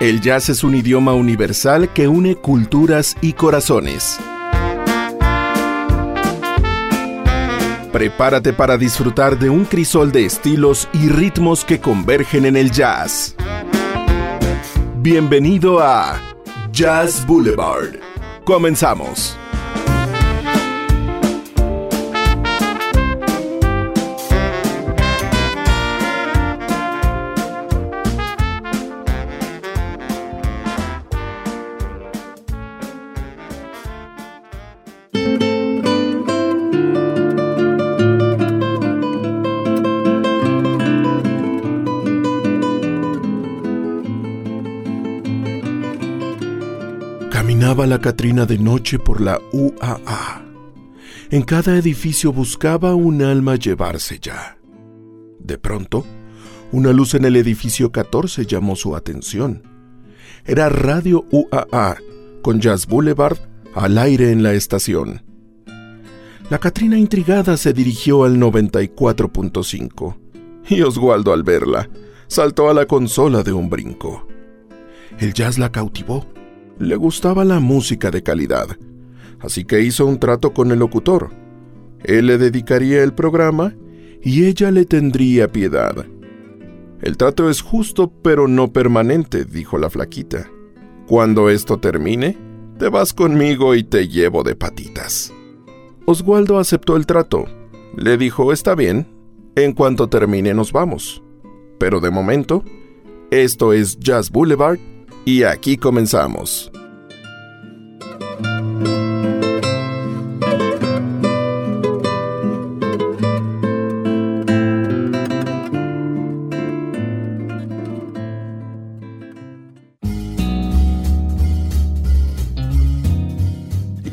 El jazz es un idioma universal que une culturas y corazones. Prepárate para disfrutar de un crisol de estilos y ritmos que convergen en el jazz. Bienvenido a Jazz Boulevard. Comenzamos. La Catrina de noche por la UAA. En cada edificio buscaba un alma llevarse ya. De pronto, una luz en el edificio 14 llamó su atención. Era Radio UAA, con Jazz Boulevard al aire en la estación. La Catrina intrigada se dirigió al 94.5 y Oswaldo al verla saltó a la consola de un brinco. El jazz la cautivó le gustaba la música de calidad, así que hizo un trato con el locutor. Él le dedicaría el programa y ella le tendría piedad. El trato es justo pero no permanente, dijo la flaquita. Cuando esto termine, te vas conmigo y te llevo de patitas. Oswaldo aceptó el trato. Le dijo, está bien, en cuanto termine nos vamos. Pero de momento, esto es Jazz Boulevard y aquí comenzamos.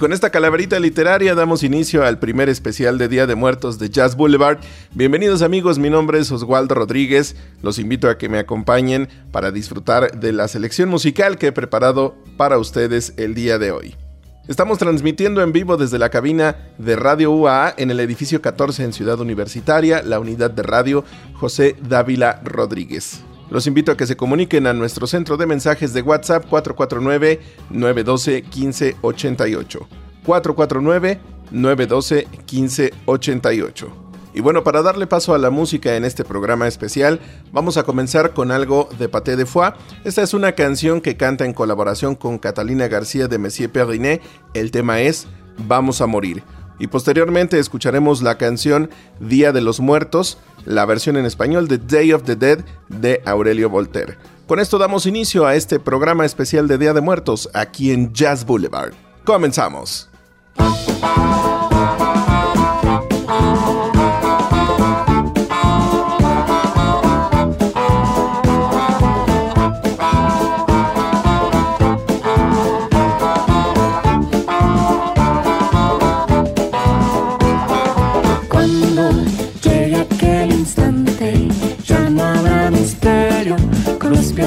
Con esta calaverita literaria damos inicio al primer especial de Día de Muertos de Jazz Boulevard. Bienvenidos amigos, mi nombre es Oswaldo Rodríguez. Los invito a que me acompañen para disfrutar de la selección musical que he preparado para ustedes el día de hoy. Estamos transmitiendo en vivo desde la cabina de Radio UAA en el edificio 14 en Ciudad Universitaria, la unidad de radio José Dávila Rodríguez. Los invito a que se comuniquen a nuestro centro de mensajes de WhatsApp 449-912-1588. 449-912-1588. Y bueno, para darle paso a la música en este programa especial, vamos a comenzar con algo de Paté de Foix. Esta es una canción que canta en colaboración con Catalina García de Messier Perrinet. El tema es Vamos a morir y posteriormente escucharemos la canción Día de los Muertos, la versión en español de Day of the Dead de Aurelio Voltaire. Con esto damos inicio a este programa especial de Día de Muertos aquí en Jazz Boulevard. Comenzamos.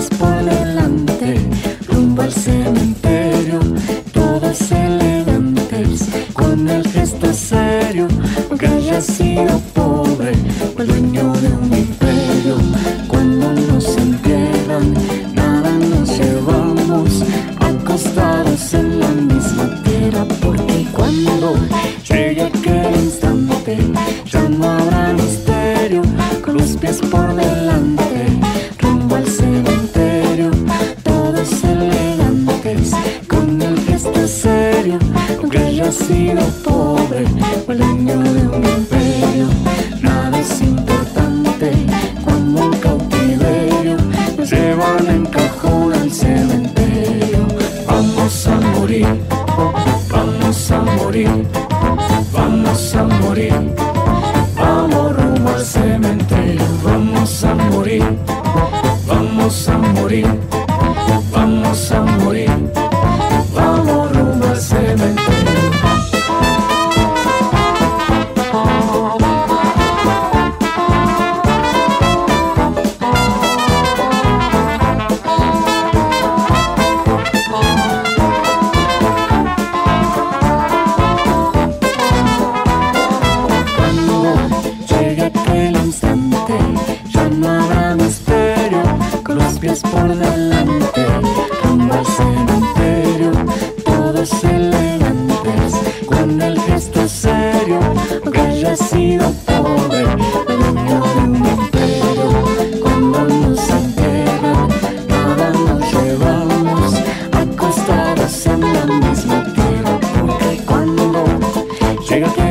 Por tienes lo quiero, porque cuando llega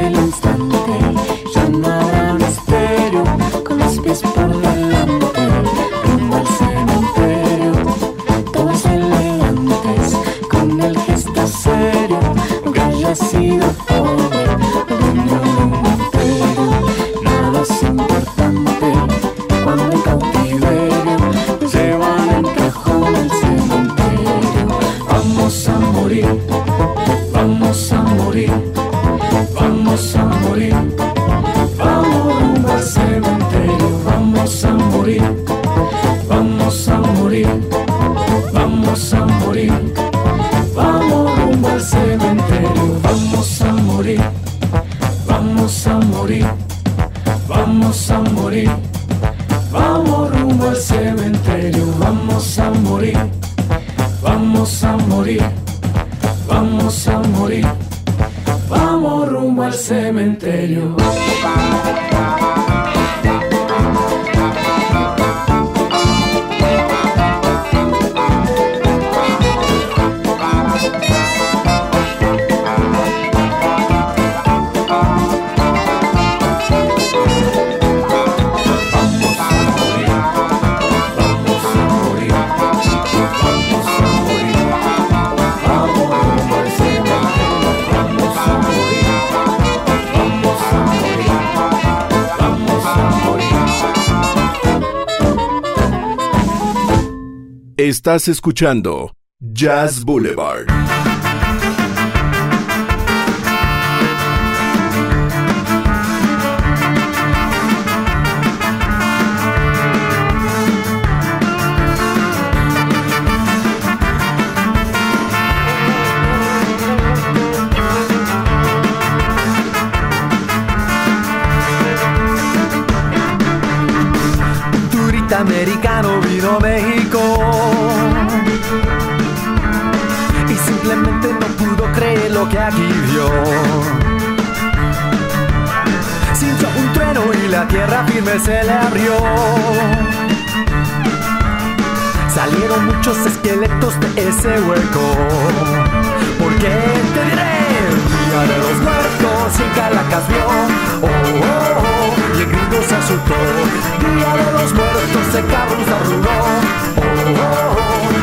Estás escuchando Jazz Boulevard. Se le abrió. Salieron muchos esqueletos de ese hueco. Porque te diré, Día de los Muertos y en Caracas vio. Oh, oh, oh, y el gringo se asustó. Día de los Muertos en Carlos arrugó. Oh, oh,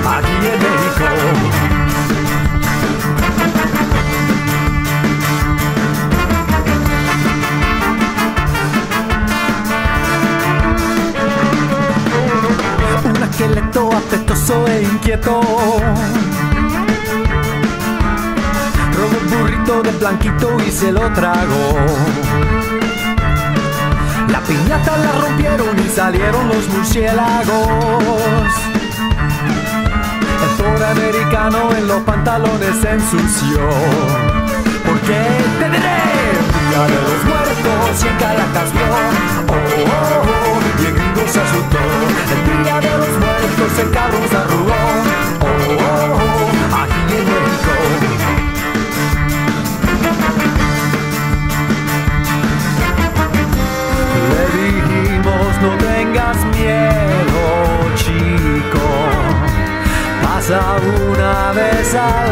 oh, aquí en México. Un esqueleto apetoso e inquieto. Robó un burrito de blanquito y se lo tragó. La piñata la rompieron y salieron los murciélagos. El pobre americano en los pantalones ensució. Porque te diré, Día de los muertos y en Caracas vio. Oh, oh, oh, se asustó. El día de los muertos el cabrón se arrugó. Oh, oh, oh, aquí en México. Le dijimos no tengas miedo, chico. Pasa una vez al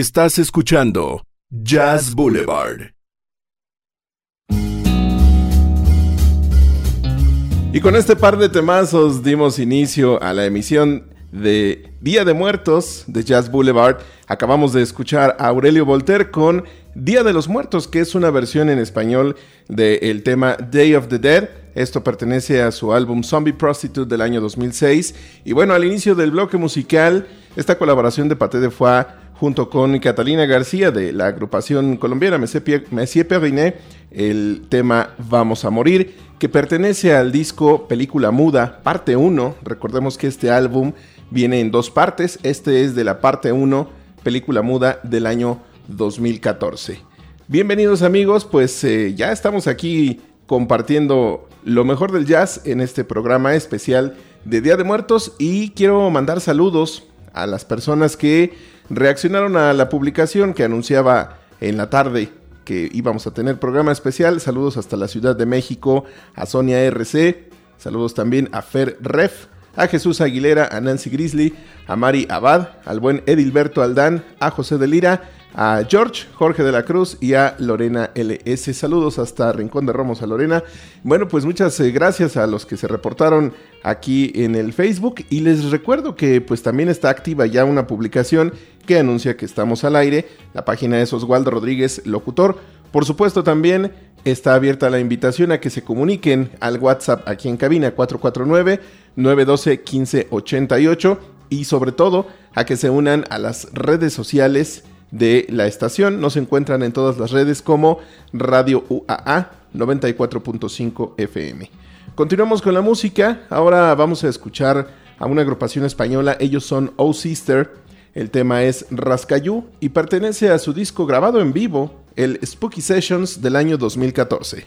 Estás escuchando Jazz Boulevard. Y con este par de temazos dimos inicio a la emisión de Día de Muertos de Jazz Boulevard. Acabamos de escuchar a Aurelio Voltaire con Día de los Muertos, que es una versión en español del tema Day of the Dead. Esto pertenece a su álbum Zombie Prostitute del año 2006. Y bueno, al inicio del bloque musical, esta colaboración de Paté de Foix junto con Catalina García de la agrupación colombiana Messier Perrinet el tema Vamos a Morir, que pertenece al disco Película Muda, parte 1. Recordemos que este álbum viene en dos partes. Este es de la parte 1, Película Muda del año 2014. Bienvenidos amigos, pues eh, ya estamos aquí compartiendo lo mejor del jazz en este programa especial de Día de Muertos y quiero mandar saludos a las personas que reaccionaron a la publicación que anunciaba en la tarde que íbamos a tener programa especial. Saludos hasta la Ciudad de México, a Sonia RC, saludos también a Fer Ref, a Jesús Aguilera, a Nancy Grizzly, a Mari Abad, al buen Edilberto Aldán, a José de Lira, a George, Jorge de la Cruz y a Lorena LS. Saludos hasta Rincón de Romos a Lorena. Bueno, pues muchas eh, gracias a los que se reportaron aquí en el Facebook y les recuerdo que pues también está activa ya una publicación que anuncia que estamos al aire. La página es Oswaldo Rodríguez Locutor. Por supuesto también está abierta la invitación a que se comuniquen al WhatsApp aquí en cabina 449 912 1588 y sobre todo a que se unan a las redes sociales de la estación. Nos encuentran en todas las redes como Radio UAA 94.5 FM. Continuamos con la música. Ahora vamos a escuchar a una agrupación española. Ellos son Oh Sister. El tema es Rascayú y pertenece a su disco grabado en vivo, el Spooky Sessions del año 2014.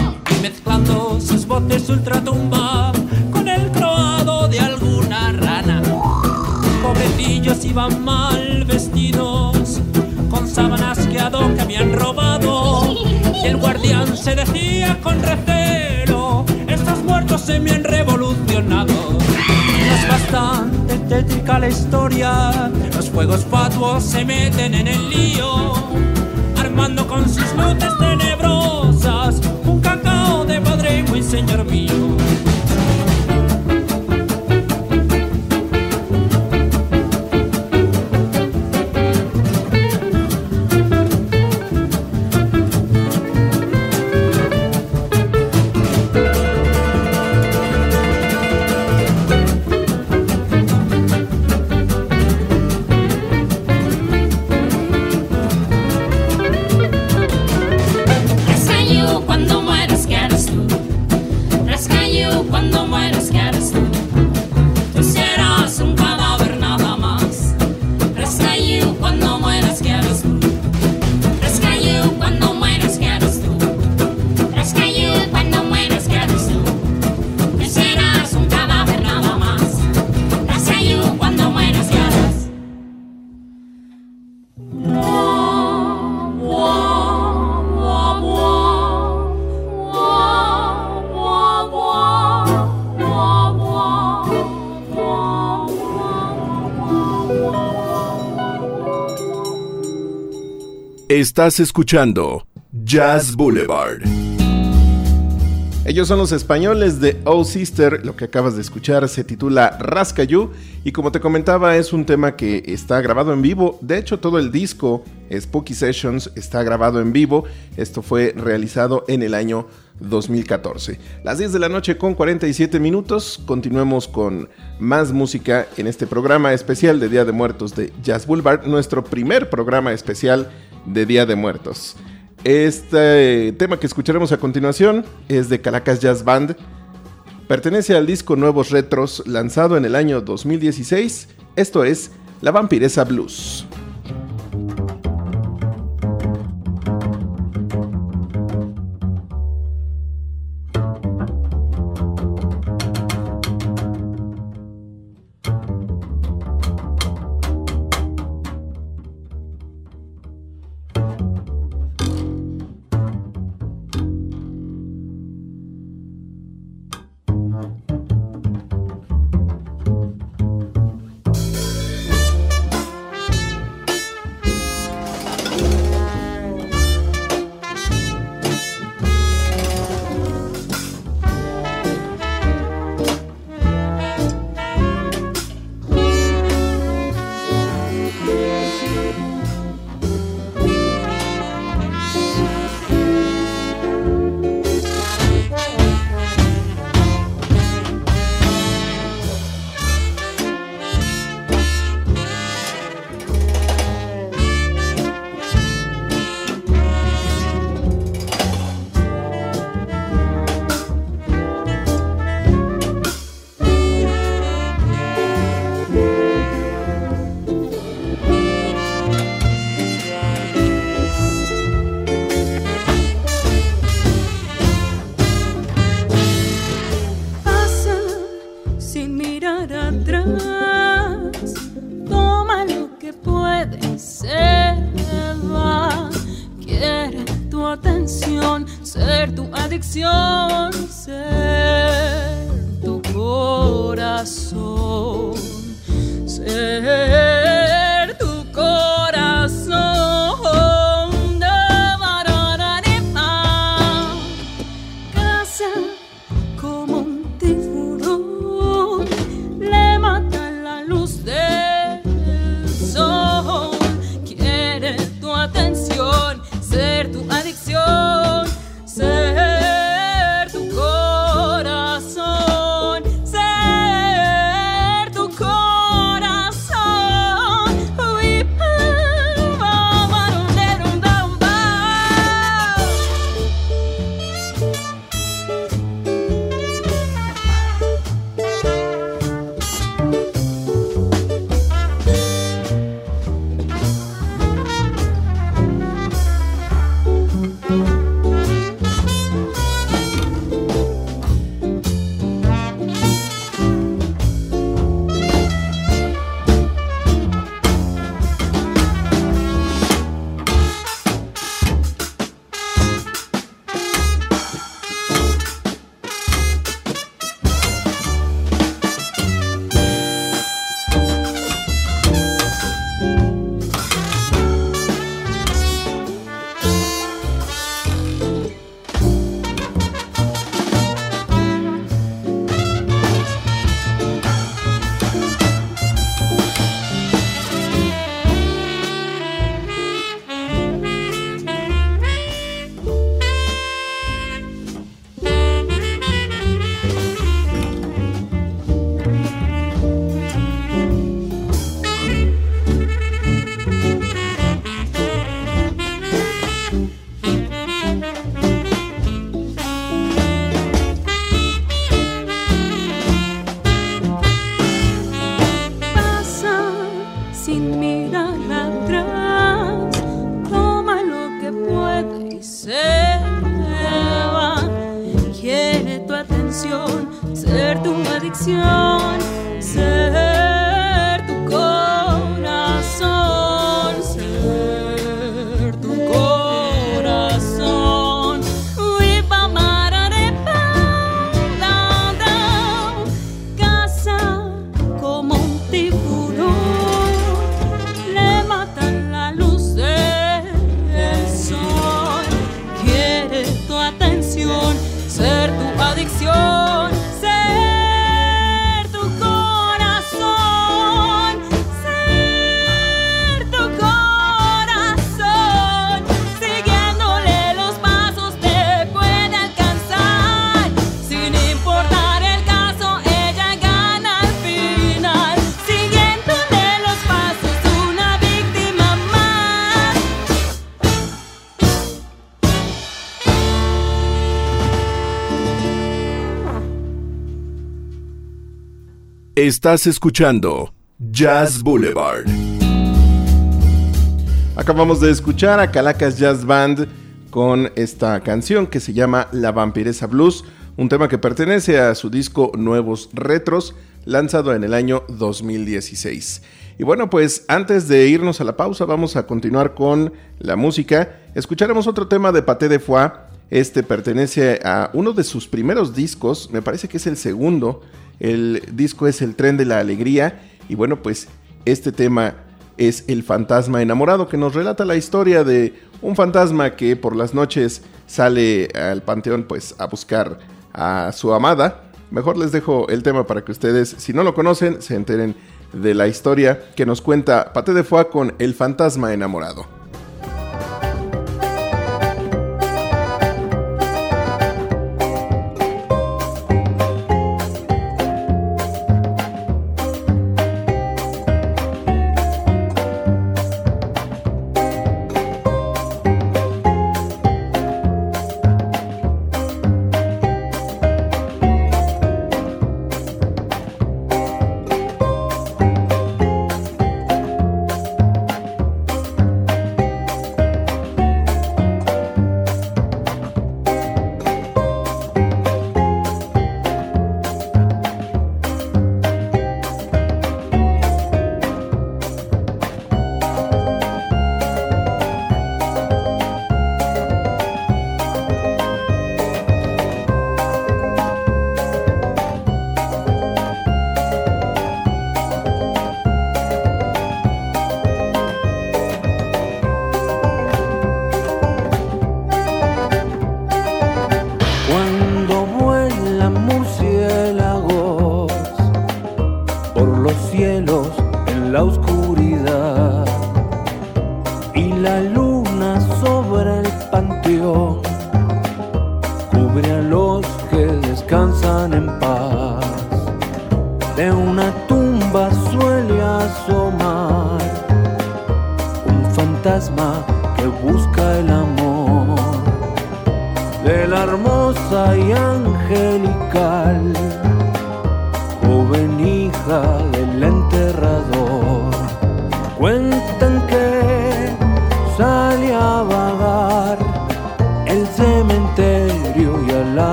voces ultratumba con el croado de alguna rana. Pobrecillos iban mal vestidos con sábanas que ad hoc habían robado. Y el guardián se decía con recelo: Estos muertos se me han revolucionado. Es bastante tétrica la historia, los juegos fatuos se meten en el lío, armando con sus luces tenebrosas buen señor mío. Estás escuchando Jazz Boulevard. Ellos son los españoles de Oh Sister. Lo que acabas de escuchar se titula Rascayú. Y como te comentaba, es un tema que está grabado en vivo. De hecho, todo el disco Spooky Sessions está grabado en vivo. Esto fue realizado en el año 2014. Las 10 de la noche con 47 minutos. Continuemos con más música en este programa especial de Día de Muertos de Jazz Boulevard. Nuestro primer programa especial de Día de Muertos. Este tema que escucharemos a continuación es de Caracas Jazz Band. Pertenece al disco Nuevos Retros lanzado en el año 2016. Esto es La Vampiresa Blues. Estás escuchando Jazz Boulevard. Acabamos de escuchar a Calacas Jazz Band con esta canción que se llama La Vampiresa Blues, un tema que pertenece a su disco Nuevos Retros, lanzado en el año 2016. Y bueno, pues antes de irnos a la pausa, vamos a continuar con la música. Escucharemos otro tema de Paté de Foix. Este pertenece a uno de sus primeros discos, me parece que es el segundo. El disco es El Tren de la Alegría. Y bueno, pues este tema es El Fantasma Enamorado, que nos relata la historia de un fantasma que por las noches sale al panteón pues a buscar a su amada. Mejor les dejo el tema para que ustedes, si no lo conocen, se enteren de la historia que nos cuenta Paté de Foix con El Fantasma Enamorado.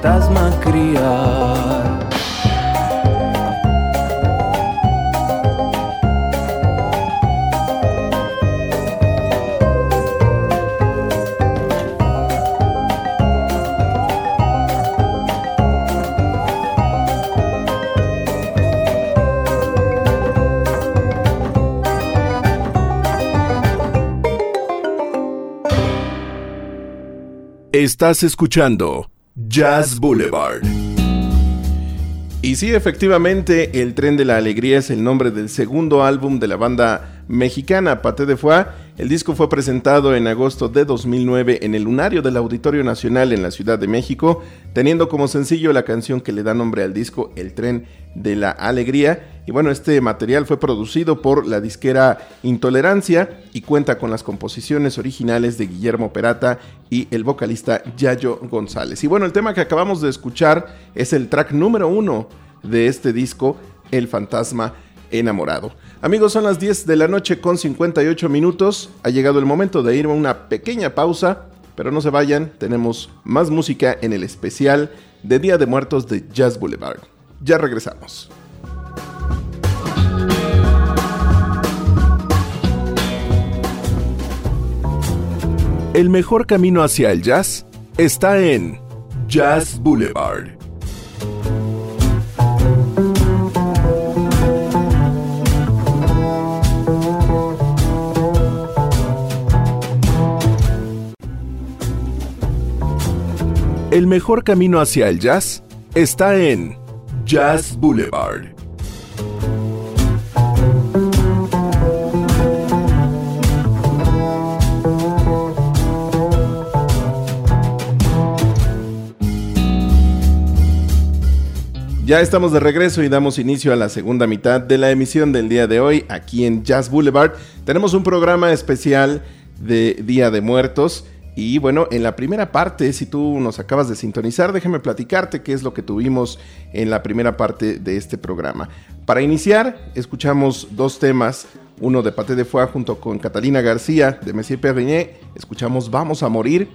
Fantasma criar. Estás escuchando Jazz Boulevard. Y sí, efectivamente, El Tren de la Alegría es el nombre del segundo álbum de la banda mexicana Paté de Foix. El disco fue presentado en agosto de 2009 en el Lunario del Auditorio Nacional en la Ciudad de México, teniendo como sencillo la canción que le da nombre al disco, El Tren de la Alegría. Y bueno, este material fue producido por la disquera Intolerancia y cuenta con las composiciones originales de Guillermo Perata y el vocalista Yayo González. Y bueno, el tema que acabamos de escuchar es el track número uno de este disco, El Fantasma enamorado. Amigos, son las 10 de la noche con 58 minutos. Ha llegado el momento de ir a una pequeña pausa, pero no se vayan, tenemos más música en el especial de Día de Muertos de Jazz Boulevard. Ya regresamos. El mejor camino hacia el jazz está en Jazz Boulevard. El mejor camino hacia el jazz está en Jazz Boulevard. Ya estamos de regreso y damos inicio a la segunda mitad de la emisión del día de hoy aquí en Jazz Boulevard. Tenemos un programa especial de Día de Muertos. Y bueno, en la primera parte, si tú nos acabas de sintonizar, déjame platicarte qué es lo que tuvimos en la primera parte de este programa. Para iniciar, escuchamos dos temas, uno de Paté de Foix junto con Catalina García de Messier Perriñé, escuchamos Vamos a Morir.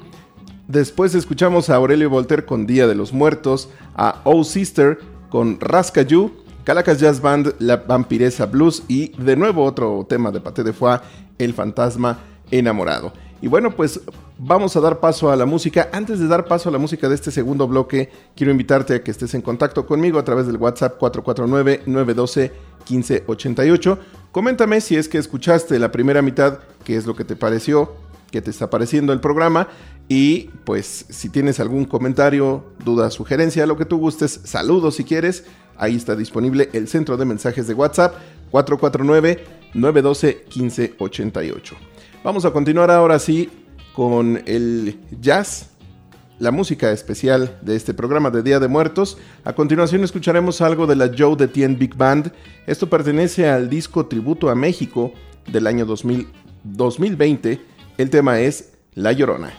Después escuchamos a Aurelio Volter con Día de los Muertos, a Oh Sister con Rascayú, Calacas Jazz Band, La Vampiresa Blues y de nuevo otro tema de Paté de Foix, El Fantasma Enamorado. Y bueno, pues vamos a dar paso a la música. Antes de dar paso a la música de este segundo bloque, quiero invitarte a que estés en contacto conmigo a través del WhatsApp 449-912-1588. Coméntame si es que escuchaste la primera mitad, qué es lo que te pareció, qué te está pareciendo el programa. Y pues si tienes algún comentario, duda, sugerencia, lo que tú gustes, saludos si quieres. Ahí está disponible el centro de mensajes de WhatsApp 449-912-1588. Vamos a continuar ahora sí con el jazz, la música especial de este programa de Día de Muertos. A continuación escucharemos algo de la Joe de Tien Big Band. Esto pertenece al disco Tributo a México del año 2000, 2020. El tema es La Llorona.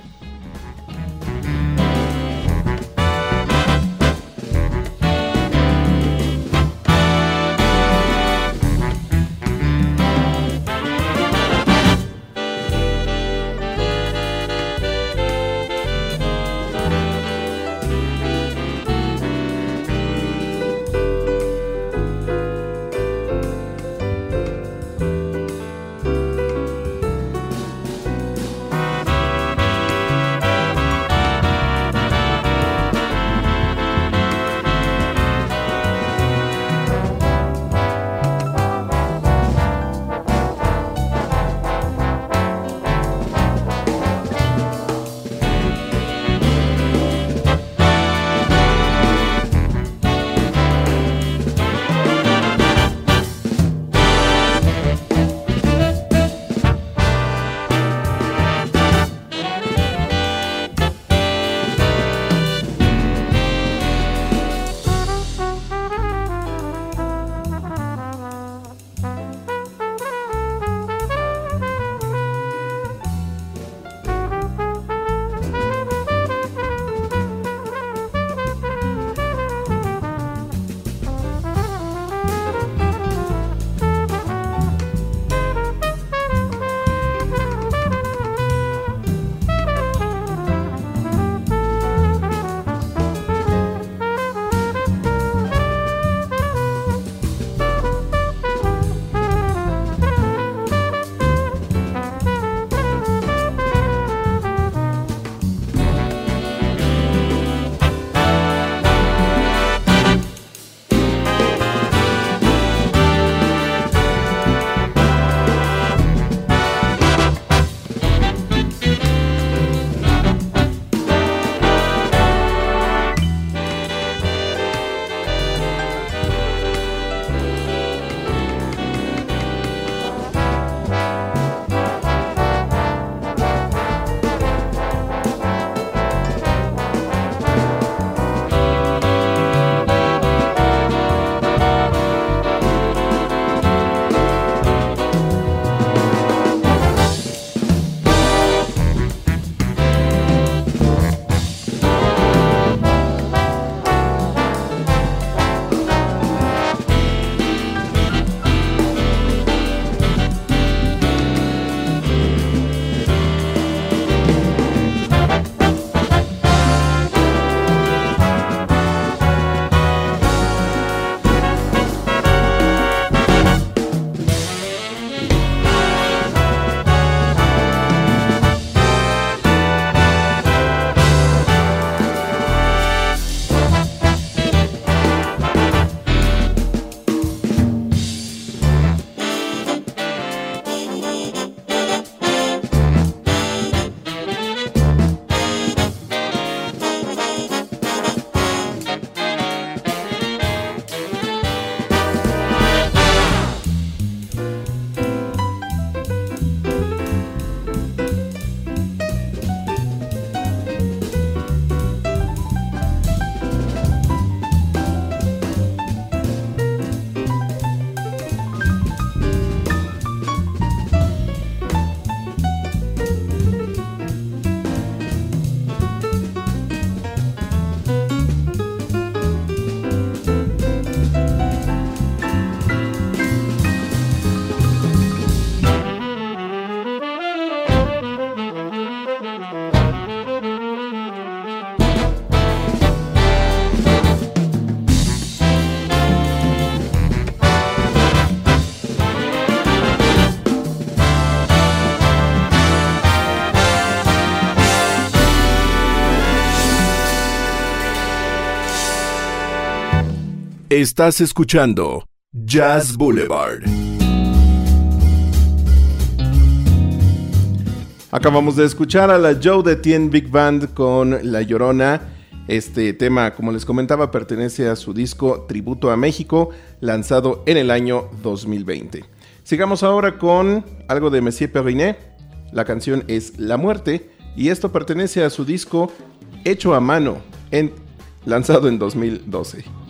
Estás escuchando Jazz Boulevard. Acabamos de escuchar a la Joe de Tien Big Band con La Llorona. Este tema, como les comentaba, pertenece a su disco Tributo a México, lanzado en el año 2020. Sigamos ahora con algo de Messier Perrinet. La canción es La Muerte y esto pertenece a su disco Hecho a Mano, en- lanzado en 2012.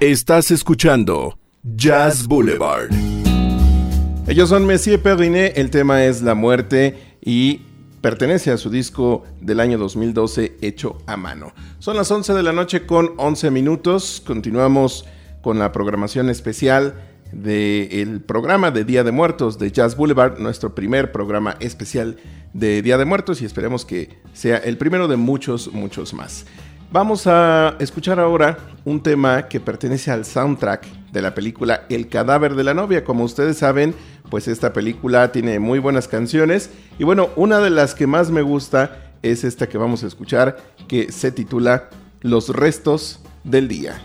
Estás escuchando Jazz Boulevard. Ellos son Messier Perrinet, el tema es La Muerte y pertenece a su disco del año 2012 hecho a mano. Son las 11 de la noche con 11 minutos, continuamos con la programación especial del programa de Día de Muertos de Jazz Boulevard, nuestro primer programa especial de Día de Muertos y esperemos que sea el primero de muchos, muchos más. Vamos a escuchar ahora un tema que pertenece al soundtrack de la película El cadáver de la novia. Como ustedes saben, pues esta película tiene muy buenas canciones y bueno, una de las que más me gusta es esta que vamos a escuchar que se titula Los restos del día.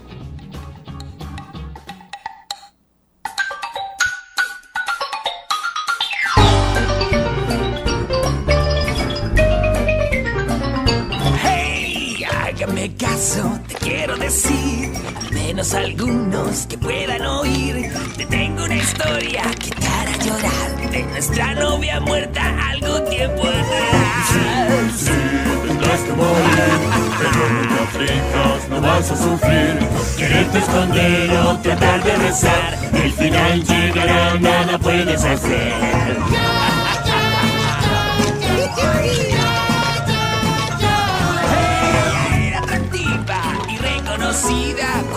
Te quiero decir, al menos algunos que puedan oír. Te tengo una historia que te hará llorar de nuestra novia muerta algún tiempo atrás. Tendrás que morir, pero no te aflijas, no vas a sufrir. Quererte esconder o tratar de rezar, el final llegará, nada puedes hacer.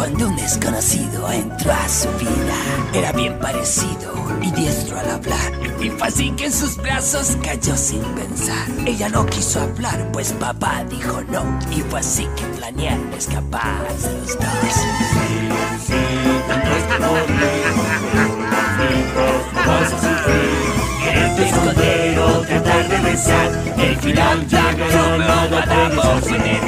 Cuando un desconocido entró a su vida. Era bien parecido y diestro al hablar. Y fue así que en sus brazos cayó sin pensar. Ella no quiso hablar, pues papá dijo no. Y fue así que planearon escapar los dos. Morir, pero no o tratar de rezar, el final llegará, nada puedes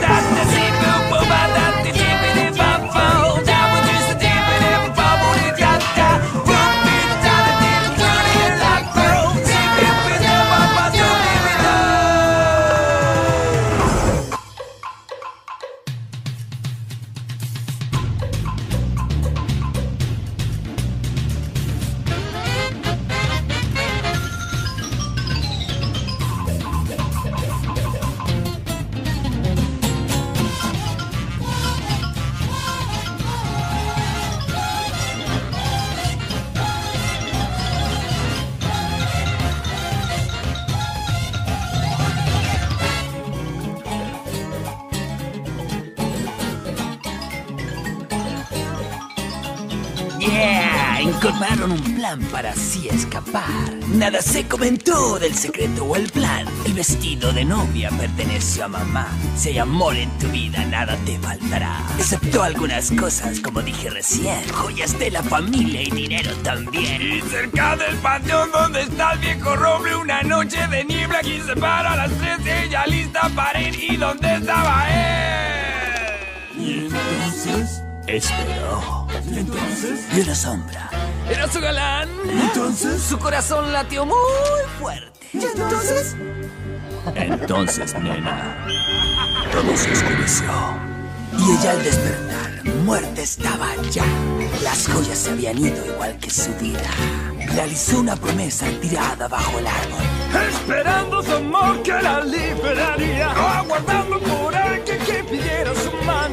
comentó del secreto o el plan. El vestido de novia perteneció a mamá. Si hay amor en tu vida, nada te faltará. Excepto algunas cosas, como dije recién. Joyas de la familia y dinero también. Y cerca del panteón donde está el viejo roble Una noche de niebla que se para a las tres Ella lista para ir y dónde estaba él Y entonces, Esperó. y entonces, Y una sombra. Era su galán. entonces, Su corazón latió muy. ¿Y entonces? Entonces, nena, todo se oscureció. Y ella al despertar, muerta estaba ya. Las joyas se habían ido igual que su vida. Realizó una promesa tirada bajo el árbol. Esperando su amor que la liberaría Aguardando por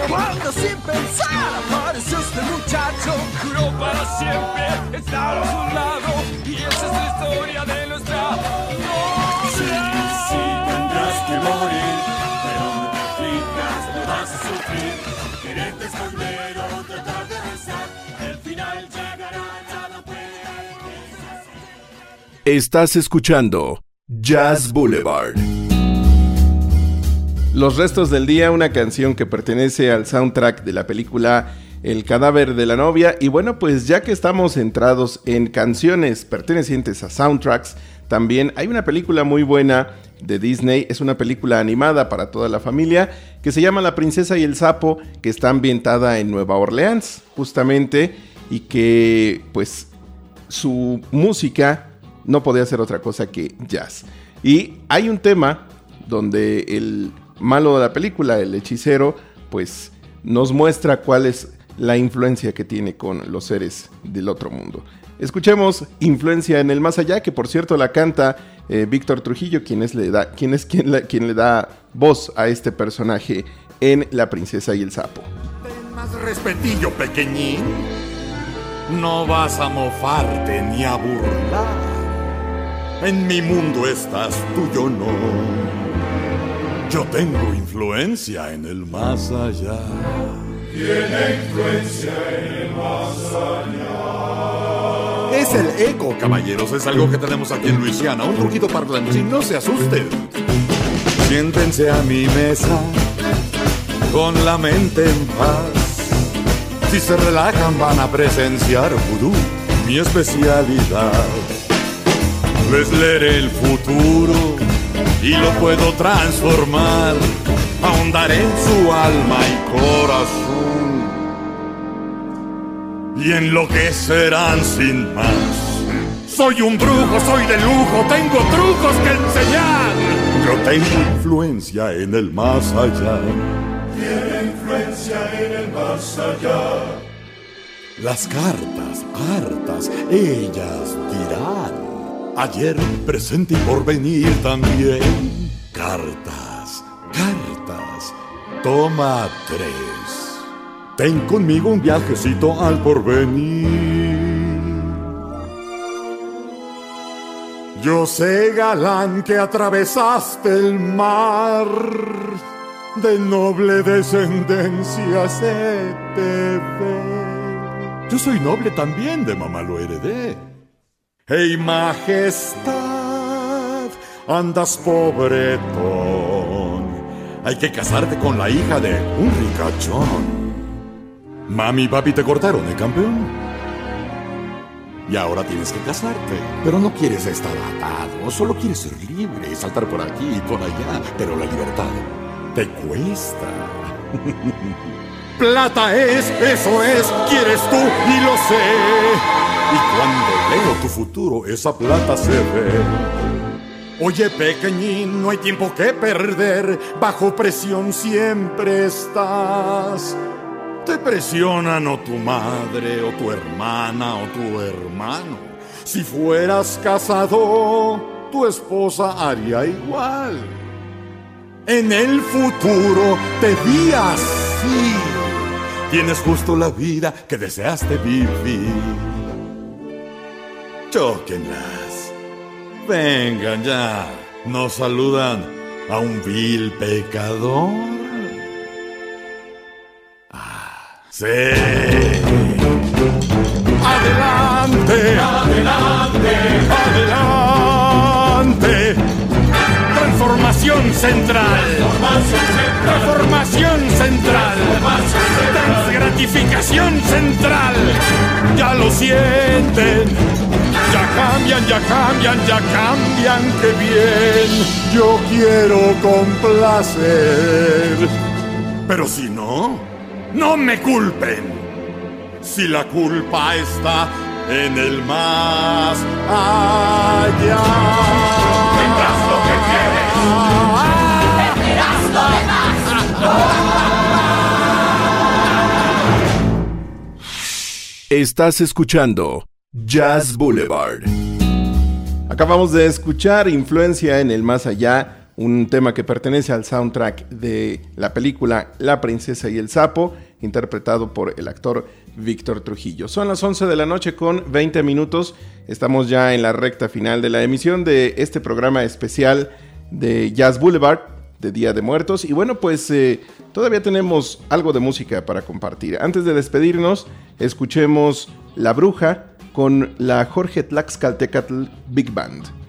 Cuando sin pensar apareció este muchacho Juró para siempre estar a su lado Y esa es la historia de nuestra sí, novia sí, tendrás que morir, pero no te aflijas, no vas a sufrir. Quererte esconder o tratar de rezar, el final llegará, nada hacer. Estás escuchando Jazz Boulevard. Los restos del día, una canción que pertenece al soundtrack de la película El cadáver de la novia. Y bueno, pues ya que estamos centrados en canciones pertenecientes a soundtracks, también hay una película muy buena de Disney, es una película animada para toda la familia que se llama La princesa y el sapo, que está ambientada en Nueva Orleans, justamente, y que pues su música no podía ser otra cosa que jazz. Y hay un tema donde el malo de la película, el hechicero, pues nos muestra cuál es la influencia que tiene con los seres del otro mundo. Escuchemos Influencia en el Más Allá, que por cierto la canta eh, Víctor Trujillo, quien es, le da, quien, quien le da voz a este personaje en La Princesa y el Sapo. Ten más respetillo, pequeñín. No vas a mofarte ni a burlar. En mi mundo estás tú, yo no. Yo tengo influencia en el más allá. Tiene influencia en el más allá. Es el eco, caballeros. Es algo que tenemos aquí en Luisiana. Un truquito parlanchín, no se asusten. Siéntense a mi mesa con la mente en paz. Si se relajan van a presenciar vudú, mi especialidad. Les leeré el futuro y lo puedo transformar. Ahondaré en su alma y corazón y enloquecerán sin más. Soy un brujo, soy de lujo, tengo trucos que enseñar. Yo tengo influencia en el más allá. Tiene influencia en el más allá. Las cartas, cartas, ellas dirán. Ayer, presente y por venir también. Cartas, cartas, toma tres. Ten conmigo un viajecito al porvenir. Yo sé, galán, que atravesaste el mar. De noble descendencia se. Yo soy noble también, de mamá lo heredé. ¡Hey, majestad! Andas pobretón. Hay que casarte con la hija de un ricachón. Mami y papi te cortaron, ¿eh, campeón? Y ahora tienes que casarte. Pero no quieres estar atado, solo quieres ser libre y saltar por aquí y por allá. Pero la libertad te cuesta. Plata es, eso es, quieres tú y lo sé. Y cuando leo tu futuro, esa plata se ve. Oye, pequeñín, no hay tiempo que perder. Bajo presión siempre estás. Te presionan o tu madre, o tu hermana, o tu hermano. Si fueras casado, tu esposa haría igual. En el futuro te vi así. Tienes justo la vida que deseaste vivir. Chóquenlas. Vengan ya. Nos saludan a un vil pecador. Ah, sí. Adelante. Adelante. Adelante. Transformación central. Transformación central. Transgratificación central. Ya lo sienten. Ya cambian, ya cambian, ya cambian, qué bien. Yo quiero complacer. Pero si no, no me culpen. Si la culpa está en el más allá. Tendrás lo que quieres. Tendrás lo Estás escuchando Jazz Boulevard. Acabamos de escuchar Influencia en el Más Allá, un tema que pertenece al soundtrack de la película La Princesa y el Sapo, interpretado por el actor Víctor Trujillo. Son las 11 de la noche con 20 minutos. Estamos ya en la recta final de la emisión de este programa especial de Jazz Boulevard de Día de Muertos. Y bueno, pues eh, todavía tenemos algo de música para compartir. Antes de despedirnos, escuchemos La Bruja con la Jorge Tlaxcaltecatl Big Band.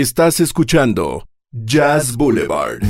Estás escuchando Jazz Boulevard.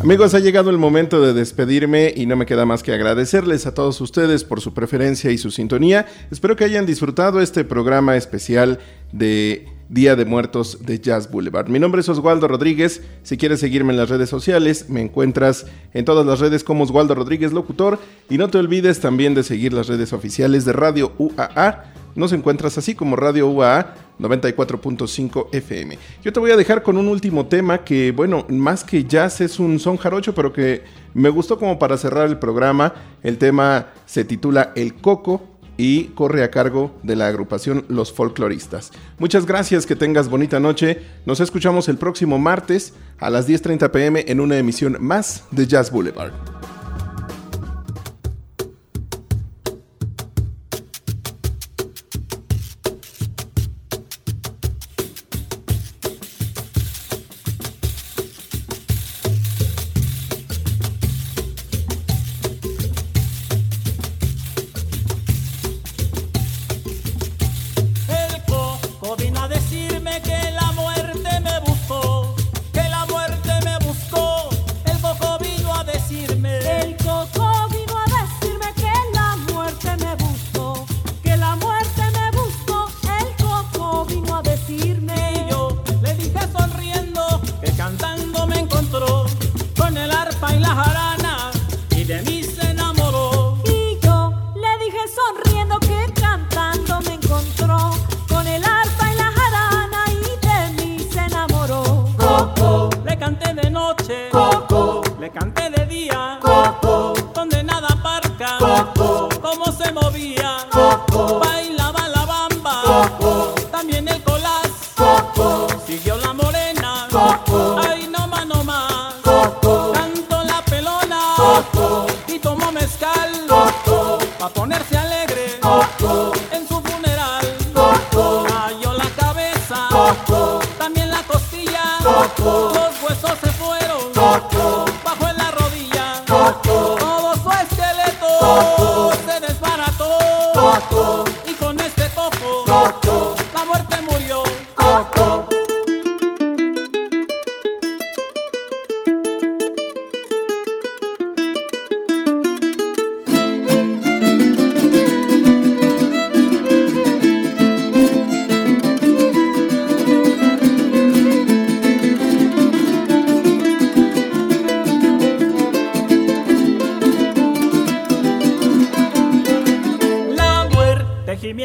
Amigos, ha llegado el momento de despedirme y no me queda más que agradecerles a todos ustedes por su preferencia y su sintonía. Espero que hayan disfrutado este programa especial de Día de Muertos de Jazz Boulevard. Mi nombre es Oswaldo Rodríguez. Si quieres seguirme en las redes sociales, me encuentras en todas las redes como Oswaldo Rodríguez Locutor. Y no te olvides también de seguir las redes oficiales de Radio UAA. Nos encuentras así como Radio UAA 94.5 FM. Yo te voy a dejar con un último tema que, bueno, más que jazz es un son jarocho, pero que me gustó como para cerrar el programa. El tema se titula El Coco y corre a cargo de la agrupación Los Folcloristas. Muchas gracias, que tengas bonita noche. Nos escuchamos el próximo martes a las 10.30 pm en una emisión más de Jazz Boulevard.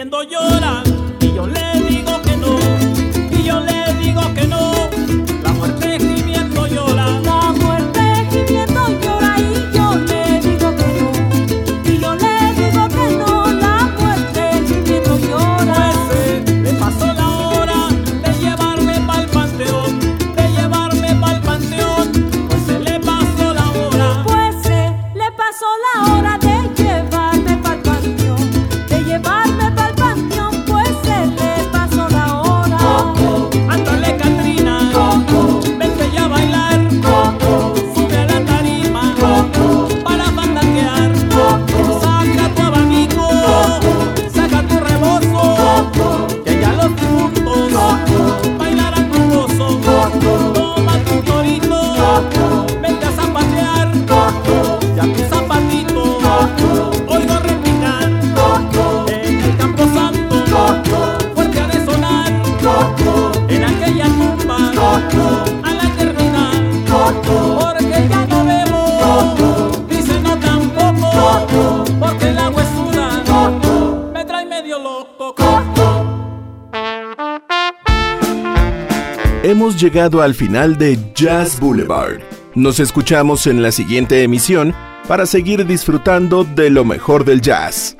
queriendo llorar. llegado al final de Jazz Boulevard. Nos escuchamos en la siguiente emisión para seguir disfrutando de lo mejor del jazz.